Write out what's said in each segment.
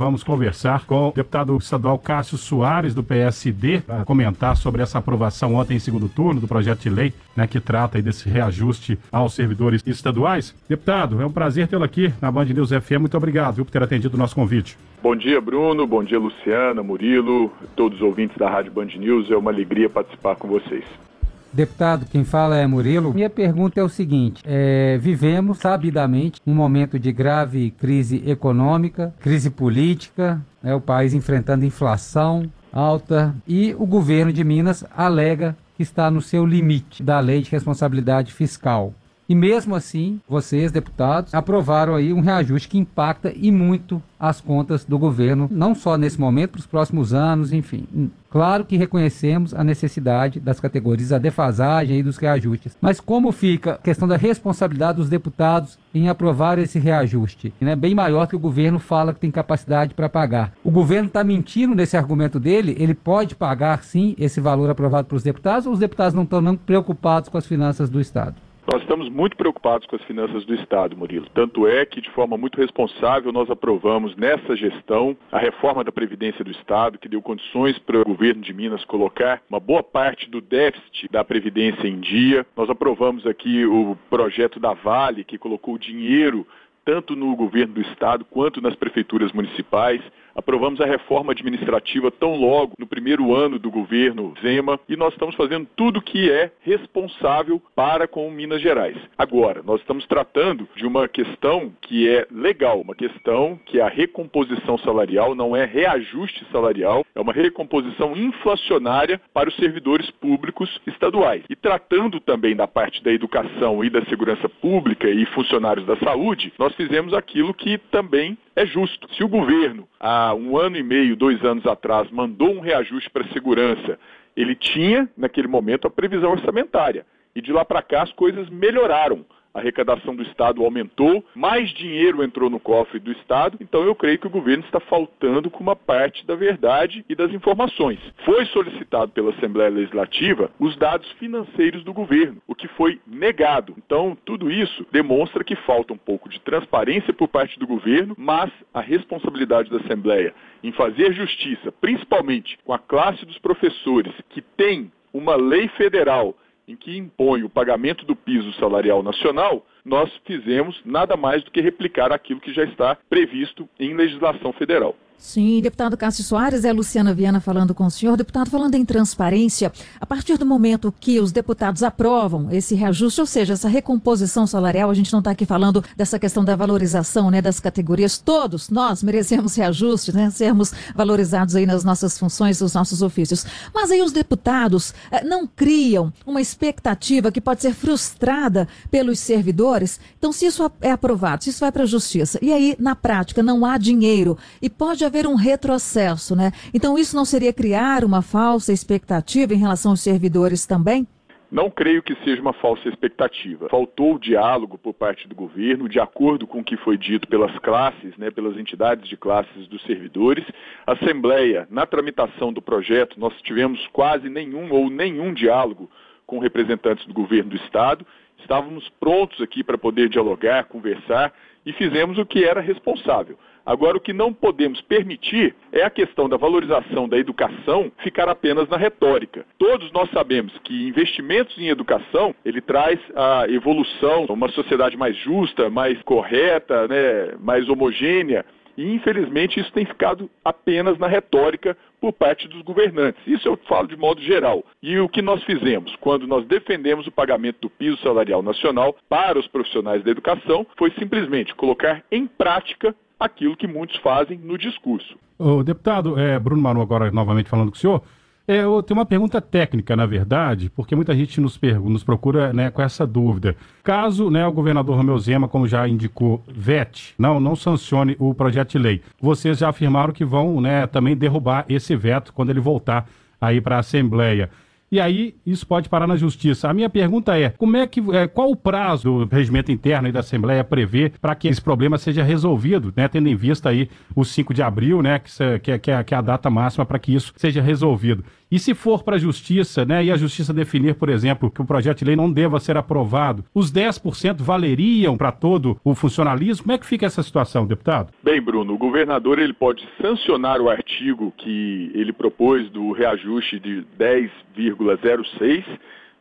Vamos conversar com o deputado estadual Cássio Soares, do PSD, para comentar sobre essa aprovação ontem em segundo turno do projeto de lei né, que trata desse reajuste aos servidores estaduais. Deputado, é um prazer tê-lo aqui na Band News FM. Muito obrigado viu, por ter atendido o nosso convite. Bom dia, Bruno. Bom dia, Luciana, Murilo, todos os ouvintes da Rádio Band News. É uma alegria participar com vocês. Deputado, quem fala é Murilo. Minha pergunta é o seguinte: é, vivemos sabidamente um momento de grave crise econômica, crise política, né, o país enfrentando inflação alta e o governo de Minas alega que está no seu limite da lei de responsabilidade fiscal. E mesmo assim, vocês, deputados, aprovaram aí um reajuste que impacta e muito as contas do governo, não só nesse momento, para os próximos anos, enfim. Claro que reconhecemos a necessidade das categorias, a defasagem e dos reajustes. Mas como fica a questão da responsabilidade dos deputados em aprovar esse reajuste? Né? Bem maior que o governo fala que tem capacidade para pagar. O governo está mentindo nesse argumento dele? Ele pode pagar, sim, esse valor aprovado pelos deputados ou os deputados não estão preocupados com as finanças do Estado? Nós estamos muito preocupados com as finanças do Estado, Murilo. Tanto é que, de forma muito responsável, nós aprovamos nessa gestão a reforma da Previdência do Estado, que deu condições para o governo de Minas colocar uma boa parte do déficit da Previdência em dia. Nós aprovamos aqui o projeto da Vale, que colocou dinheiro tanto no governo do estado quanto nas prefeituras municipais. Aprovamos a reforma administrativa tão logo no primeiro ano do governo Zema e nós estamos fazendo tudo que é responsável para com Minas Gerais. Agora, nós estamos tratando de uma questão que é legal, uma questão que é a recomposição salarial não é reajuste salarial, é uma recomposição inflacionária para os servidores públicos estaduais. E tratando também da parte da educação e da segurança pública e funcionários da saúde, nós fizemos aquilo que também é justo. Se o governo, há um ano e meio, dois anos atrás, mandou um reajuste para a segurança, ele tinha, naquele momento, a previsão orçamentária. E de lá para cá as coisas melhoraram a arrecadação do Estado aumentou, mais dinheiro entrou no cofre do Estado, então eu creio que o governo está faltando com uma parte da verdade e das informações. Foi solicitado pela Assembleia Legislativa os dados financeiros do governo, o que foi negado. Então, tudo isso demonstra que falta um pouco de transparência por parte do governo, mas a responsabilidade da Assembleia em fazer justiça, principalmente com a classe dos professores que tem uma lei federal em que impõe o pagamento do piso salarial nacional, nós fizemos nada mais do que replicar aquilo que já está previsto em legislação federal. Sim, deputado Cássio Soares, é Luciana Viana falando com o senhor. Deputado, falando em transparência, a partir do momento que os deputados aprovam esse reajuste, ou seja, essa recomposição salarial, a gente não está aqui falando dessa questão da valorização né, das categorias. Todos nós merecemos reajuste, né, sermos valorizados aí nas nossas funções, nos nossos ofícios. Mas aí os deputados eh, não criam uma expectativa que pode ser frustrada pelos servidores. Então, se isso é aprovado, se isso vai para a justiça, e aí, na prática, não há dinheiro e pode haver um retrocesso, né? Então isso não seria criar uma falsa expectativa em relação aos servidores também? Não creio que seja uma falsa expectativa. Faltou diálogo por parte do governo, de acordo com o que foi dito pelas classes, né, pelas entidades de classes dos servidores. A Assembleia, na tramitação do projeto, nós tivemos quase nenhum ou nenhum diálogo com representantes do governo do Estado. Estávamos prontos aqui para poder dialogar, conversar e fizemos o que era responsável. Agora, o que não podemos permitir é a questão da valorização da educação ficar apenas na retórica. Todos nós sabemos que investimentos em educação, ele traz a evolução, uma sociedade mais justa, mais correta, né, mais homogênea. E, infelizmente, isso tem ficado apenas na retórica por parte dos governantes. Isso eu falo de modo geral. E o que nós fizemos quando nós defendemos o pagamento do piso salarial nacional para os profissionais da educação foi simplesmente colocar em prática aquilo que muitos fazem no discurso. O deputado é, Bruno Maru, agora novamente falando com o senhor, é, eu tenho uma pergunta técnica, na verdade, porque muita gente nos, nos procura né, com essa dúvida. Caso né, o governador Romeu Zema, como já indicou, vete, não, não sancione o projeto de lei, vocês já afirmaram que vão né, também derrubar esse veto quando ele voltar aí para a Assembleia. E aí isso pode parar na justiça. A minha pergunta é, como é que, é, qual o prazo do regimento interno e da Assembleia prevê para que esse problema seja resolvido, né, tendo em vista aí o 5 de abril, né, que, que, que, é, que é a data máxima para que isso seja resolvido. E se for para a justiça, né, e a justiça definir, por exemplo, que o projeto de lei não deva ser aprovado, os 10% valeriam para todo o funcionalismo? Como é que fica essa situação, deputado? Bem, Bruno, o governador ele pode sancionar o artigo que ele propôs do reajuste de 10,06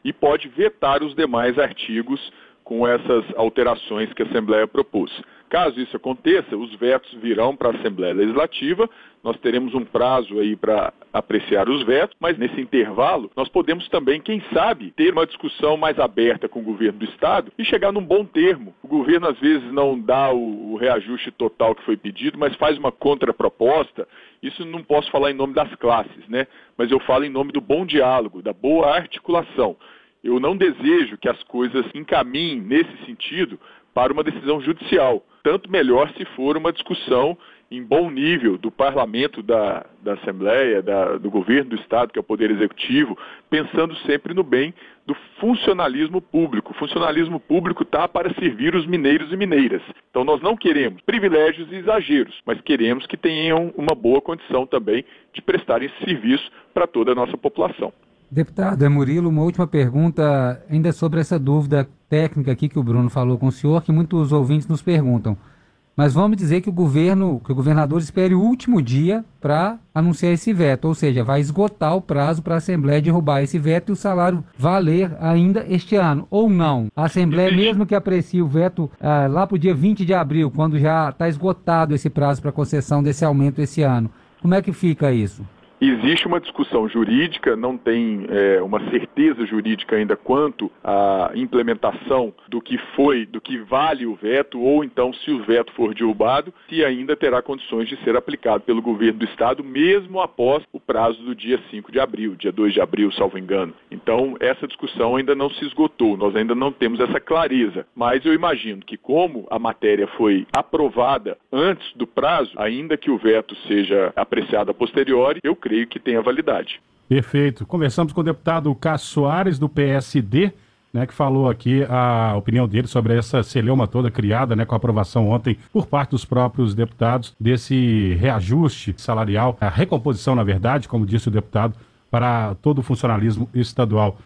e pode vetar os demais artigos com essas alterações que a Assembleia propôs. Caso isso aconteça, os vetos virão para a Assembleia Legislativa, nós teremos um prazo aí para apreciar os vetos, mas nesse intervalo nós podemos também, quem sabe, ter uma discussão mais aberta com o governo do Estado e chegar num bom termo. O governo às vezes não dá o, reajuste total que foi pedido, mas faz uma contraproposta. Isso não posso falar em nome das classes, né? Mas eu falo em nome do bom diálogo, da boa articulação. Eu não desejo que as coisas encaminhem nesse sentido para uma decisão judicial. Tanto melhor se for uma discussão em bom nível do parlamento, da, da Assembleia, da, do governo do Estado, que é o Poder Executivo, pensando sempre no bem do funcionalismo público. O funcionalismo público está para servir os mineiros e mineiras. Então nós não queremos privilégios e exageros, mas queremos que tenham uma boa condição também de prestarem serviço para toda a nossa população. Deputado é Murilo, uma última pergunta ainda sobre essa dúvida técnica aqui que o Bruno falou com o senhor, que muitos ouvintes nos perguntam. Mas vamos dizer que o governo, que o governador espere o último dia para anunciar esse veto, ou seja, vai esgotar o prazo para a Assembleia derrubar esse veto e o salário valer ainda este ano, ou não. A Assembleia, mesmo que aprecie o veto ah, lá para o dia 20 de abril, quando já está esgotado esse prazo para concessão desse aumento esse ano, como é que fica isso? Existe uma discussão jurídica, não tem é, uma certeza jurídica ainda quanto à implementação do que foi, do que vale o veto, ou então se o veto for derrubado, se ainda terá condições de ser aplicado pelo governo do Estado, mesmo após o prazo do dia 5 de abril, dia 2 de abril, salvo engano. Então, essa discussão ainda não se esgotou, nós ainda não temos essa clareza. Mas eu imagino que, como a matéria foi aprovada antes do prazo, ainda que o veto seja apreciado a posteriori, eu creio que tenha validade. Perfeito. Conversamos com o deputado Cássio Soares, do PSD, né, que falou aqui a opinião dele sobre essa celeuma toda criada né, com a aprovação ontem por parte dos próprios deputados desse reajuste salarial, a recomposição, na verdade, como disse o deputado, para todo o funcionalismo estadual.